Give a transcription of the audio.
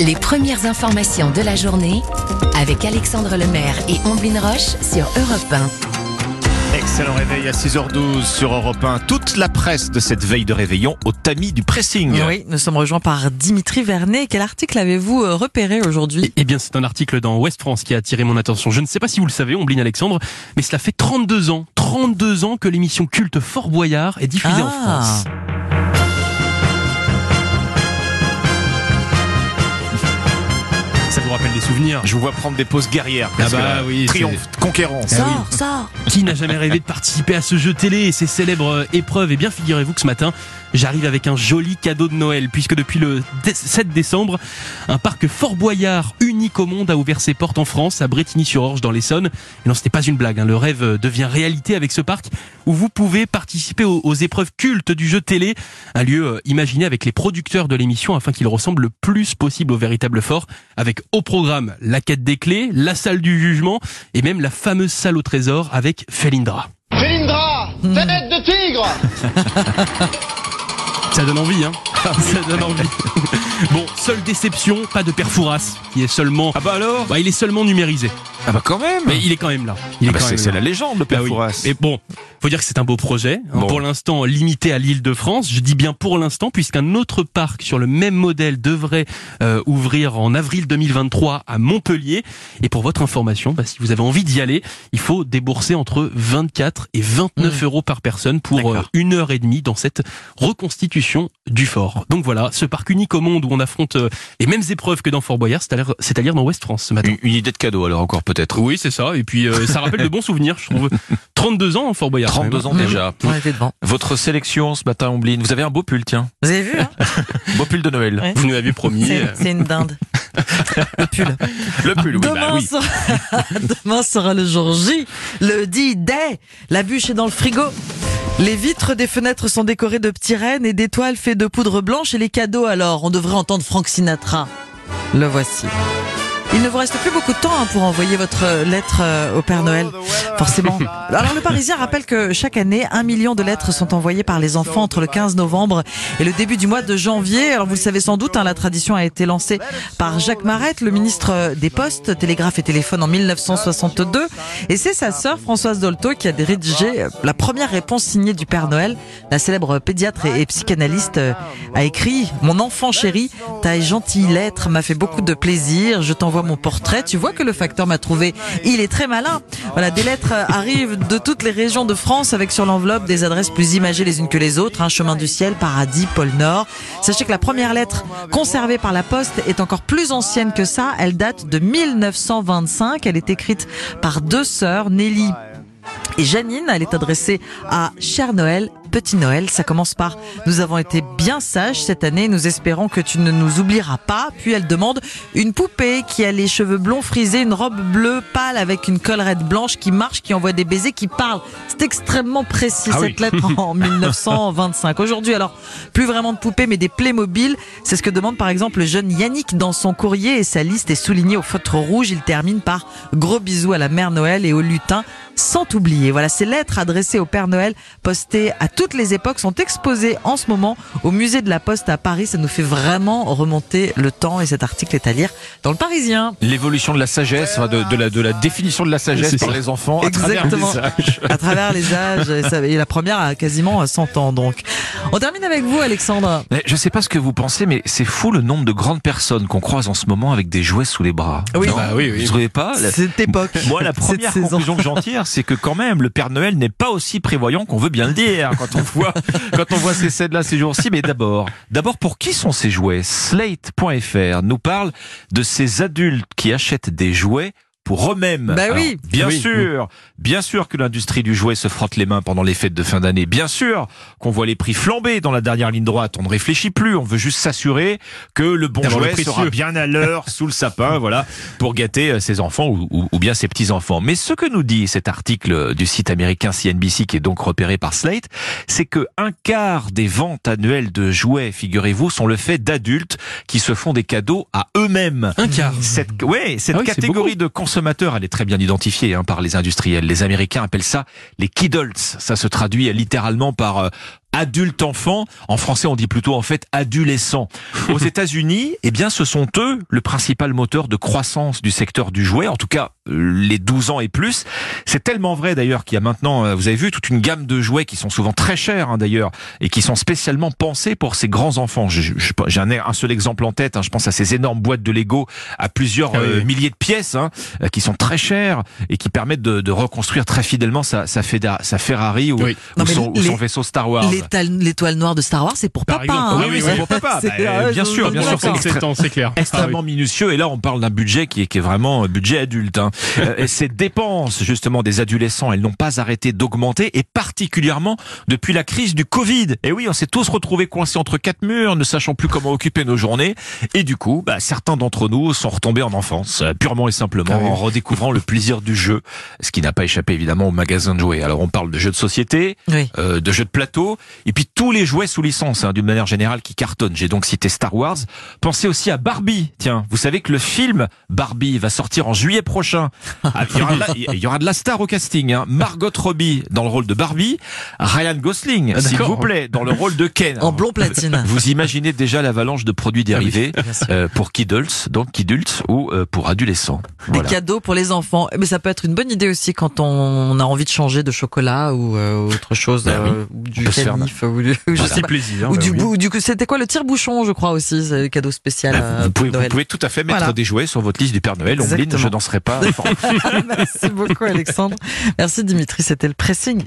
Les premières informations de la journée avec Alexandre Lemaire et Omblin Roche sur Europe 1. Excellent réveil à 6h12 sur Europe 1. Toute la presse de cette veille de réveillon au tamis du pressing. Oui, nous sommes rejoints par Dimitri Vernet. Quel article avez-vous euh, repéré aujourd'hui? Eh bien, c'est un article dans Ouest France qui a attiré mon attention. Je ne sais pas si vous le savez, Ombline Alexandre, mais cela fait 32 ans, 32 ans que l'émission culte Fort Boyard est diffusée en Ah. France. Vous rappelle des souvenirs Je vous vois prendre des poses guerrières. Ah bah oui, Triomphe, conquérant. Sors, sors Qui n'a jamais rêvé de participer à ce jeu télé et ces célèbres épreuves? Eh bien, figurez-vous que ce matin, j'arrive avec un joli cadeau de Noël, puisque depuis le dé- 7 décembre, un parc Fort Boyard, unique au monde, a ouvert ses portes en France, à Bretigny-sur-Orge, dans l'Essonne. Et non, ce n'est pas une blague, hein, le rêve devient réalité avec ce parc, où vous pouvez participer aux, aux épreuves cultes du jeu télé, un lieu euh, imaginé avec les producteurs de l'émission, afin qu'il ressemble le plus possible au véritable fort, avec au programme la quête des clés, la salle du jugement, et même la fameuse salle au trésor avec Felindra. Félindra, tête de tigre Ça donne envie, hein Ça donne envie. Bon, seule déception, pas de père Fouras, qui est seulement... Ah bah alors Bah, il est seulement numérisé. Ah bah quand même Mais il est quand même là. Il Ah bah quand c'est la légende, le Bah père oui. Fouras. Mais bon, faut dire que c'est un beau projet. hein, Bon. Pour l'instant, limité à l'île de France. Je dis bien pour l'instant, puisqu'un autre parc sur le même modèle devrait euh, ouvrir en avril 2023 à Montpellier. Et pour votre information, bah, si vous avez envie d'y aller, il faut débourser entre 24 et 29 euros par personne pour euh, une heure et demie dans cette reconstitution du fort. Donc voilà, ce parc unique au monde où on affronte euh, les mêmes épreuves que dans Fort Boyard, c'est-à-dire dans Ouest France ce matin. Une, une idée de cadeau alors encore peut-être. Oui, c'est ça. Et puis, euh, ça rappelle de bons souvenirs, je trouve. 32 ans en Fort Boyard. quand 32 même. ans déjà. On était devant. Votre sélection ce matin, Ombline. Vous avez un beau pull, tiens. Vous avez vu hein Beau pull de Noël. Ouais. Vous nous l'avez promis. C'est une dinde. Le pull. Le pull, oui, demain, bah oui. sera... demain sera le jour J, le D-Day. La bûche est dans le frigo. Les vitres des fenêtres sont décorées de petits rennes et d'étoiles faites de poudre blanche. Et les cadeaux, alors, on devrait entendre Frank Sinatra. Le voici. Il ne vous reste plus beaucoup de temps hein, pour envoyer votre euh, lettre euh, au Père Noël, forcément. Alors le Parisien rappelle que chaque année, un million de lettres sont envoyées par les enfants entre le 15 novembre et le début du mois de janvier. Alors vous le savez sans doute, hein, la tradition a été lancée par Jacques Marette, le ministre des Postes, Télégraphe et Téléphone en 1962. Et c'est sa sœur Françoise Dolto qui a rédigé euh, la première réponse signée du Père Noël. La célèbre pédiatre et, psychanalyste euh, a écrit « Mon enfant chéri, ta gentille lettre m'a fait beaucoup de plaisir. Je t'envoie mon portrait. Tu vois que le facteur m'a trouvé. Il est très malin. » Voilà, des lettres arrivent de toutes les régions de France avec sur l'enveloppe des adresses plus imagées les unes que les autres. hein, Chemin du ciel, Paradis, pôle Nord. Sachez que la première lettre conservée par la Poste est encore plus ancienne que ça. Elle date de 1925. Elle est écrite par deux sœurs, Nelly et Janine, elle est adressée à Cher Noël, Petit Noël. Ça commence par Nous avons été bien sages cette année, nous espérons que tu ne nous oublieras pas. Puis elle demande une poupée qui a les cheveux blonds frisés, une robe bleue pâle avec une collerette blanche qui marche, qui envoie des baisers, qui parle. C'est extrêmement précis Ah cette oui. lettre en 1925. Aujourd'hui, alors, plus vraiment de poupées, mais des Playmobil. C'est ce que demande par exemple le jeune Yannick dans son courrier et sa liste est soulignée au feutre rouge. Il termine par gros bisous à la mère Noël et au lutin sans oublier. Voilà, ces lettres adressées au Père Noël, postées à toutes les époques, sont exposées en ce moment au musée de la Poste à Paris. Ça nous fait vraiment remonter le temps et cet article est à lire dans le Parisien. L'évolution de la sagesse, de, de la, de la définition de la sagesse par ça. les enfants à travers les Exactement. âges. À travers les âges, et ça- et la première a quasiment 100 ans donc. On termine avec vous Alexandre. Mais je sais pas ce que vous pensez, mais c'est fou le nombre de grandes personnes qu'on croise en ce moment avec des jouets sous les bras. Oui. Non Bah oui, oui. Vous trouvez pas Cette époque. Moi, la première saison. conclusion que j'en tire, c'est que quand même, le Père Noël n'est pas aussi prévoyant qu'on veut bien le dire quand on voit, quand on voit ces scènes-là ces jours-ci. Mais d'abord, d'abord, pour qui sont ces jouets? Slate.fr nous parle de ces adultes qui achètent des jouets pour eux-mêmes. Bah oui. bien Oui. sûr, bien sûr que l'industrie du jouet se frotte les mains pendant les fêtes de fin d'année. Bien sûr qu'on voit les prix flamber dans la dernière ligne droite. On ne réfléchit plus. On veut juste s'assurer que le bon le jouet précieux. sera bien à l'heure sous le sapin, voilà, pour gâter euh, ses enfants ou, ou- ou bien ses petits enfants. Mais ce que nous dit cet article du site américain CNBC, qui est donc repéré par Slate, c'est que un quart des ventes annuelles de jouets, figurez-vous, sont le fait d'adultes qui se font des cadeaux à eux-mêmes. Un quart. Cette, ouais, cette Ah oui, catégorie de consommateurs, elle est très bien identifiée hein, par les industriels. Les Américains appellent ça les kiddles. Ça se traduit littéralement par euh, adulte-enfant. En français, on dit plutôt en fait adolescent. Aux États-Unis, eh bien, ce sont eux le principal moteur de croissance du secteur du jouet. En tout cas, euh, les 12 ans et plus. C'est tellement vrai d'ailleurs qu'il y a maintenant, euh, vous avez vu, toute une gamme de jouets qui sont souvent très chers hein, d'ailleurs et qui sont spécialement pensés pour ces grands enfants. J'ai un, un seul exemple en tête. Hein, je pense à ces énormes boîtes de Lego à plusieurs Ah oui, euh, milliers de pièces hein, qui sont très chères et qui permettent de, de reconstruire très fidèlement sa, sa, Feda- sa Ferrari ou, Oui. ou Non, mais son, ou les- son vaisseau Star Wars. L'étoile noire de Star Wars, c'est pour Par papa. exemple. hein. Oui, oui, c'est pour papa. Bah, ah, bien sûr, bien sûr, c'est je- extrêmement- 37 ans, c'est clair. extrêmement minutieux et là on parle d'un budget qui est, qui est vraiment un budget adulte. Hein. Euh, et ces dépenses justement des adolescents, elles n'ont pas arrêté d'augmenter et particulièrement depuis la crise du Covid. Et oui, on s'est tous retrouvés coincés entre quatre murs, ne sachant plus comment occuper nos journées. Et du coup, bah, certains d'entre nous sont retombés en enfance, euh, purement et simplement Ah oui. en redécouvrant le plaisir du jeu, ce qui n'a pas échappé évidemment au magasin de jouets. Alors on parle de jeux de société, Oui. euh, de jeux de plateau, et puis tous les jouets sous licence, hein, d'une manière générale, qui cartonnent. J'ai donc cité Star Wars. Pensez aussi à Barbie. Tiens, vous savez que le film Barbie va sortir en juillet prochain. Ah, Il y aura de la, il y aura de la star au casting. Hein. Margot Robbie dans le rôle de Barbie, Ryan Gosling, Ah, s'il vous plaît, dans le rôle de Ken. En blond platine. Vous imaginez déjà l'avalanche de produits dérivés Bien sûr. euh, pour Kiddles, donc Kiddles, ou euh, pour adolescents. Des Voilà. cadeaux pour les enfants. Mais ça peut être une bonne idée aussi quand on a envie de changer de chocolat ou euh, autre chose, Ben oui. euh, du peut se faire canif, ou du, je sais Petit pas. plaisir. Ou bah du oui. du c'était quoi le tire-bouchon, je crois aussi, c'est cadeau spécial. Bah, euh, vous, pouvez, pour vous Noël. pouvez tout à fait mettre Voilà. des jouets sur votre liste du Père Noël. Ombline, Exactement. je n'en serai pas. Merci beaucoup, Alexandre. Merci, Dimitri. C'était le pressing.